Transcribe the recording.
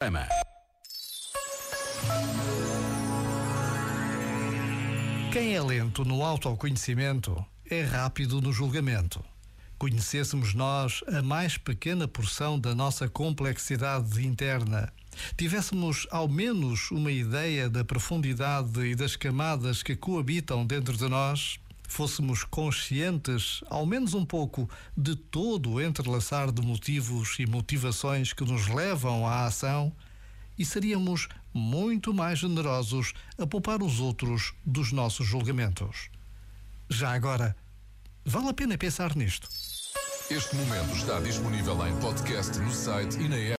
Ama. Quem é lento no autoconhecimento é rápido no julgamento. Conhecêssemos nós a mais pequena porção da nossa complexidade interna, tivéssemos ao menos uma ideia da profundidade e das camadas que coabitam dentro de nós, fôssemos conscientes, ao menos um pouco, de todo o entrelaçar de motivos e motivações que nos levam à ação, e seríamos muito mais generosos a poupar os outros dos nossos julgamentos. Já agora, vale a pena pensar nisto. Este momento está disponível em podcast no site e na app.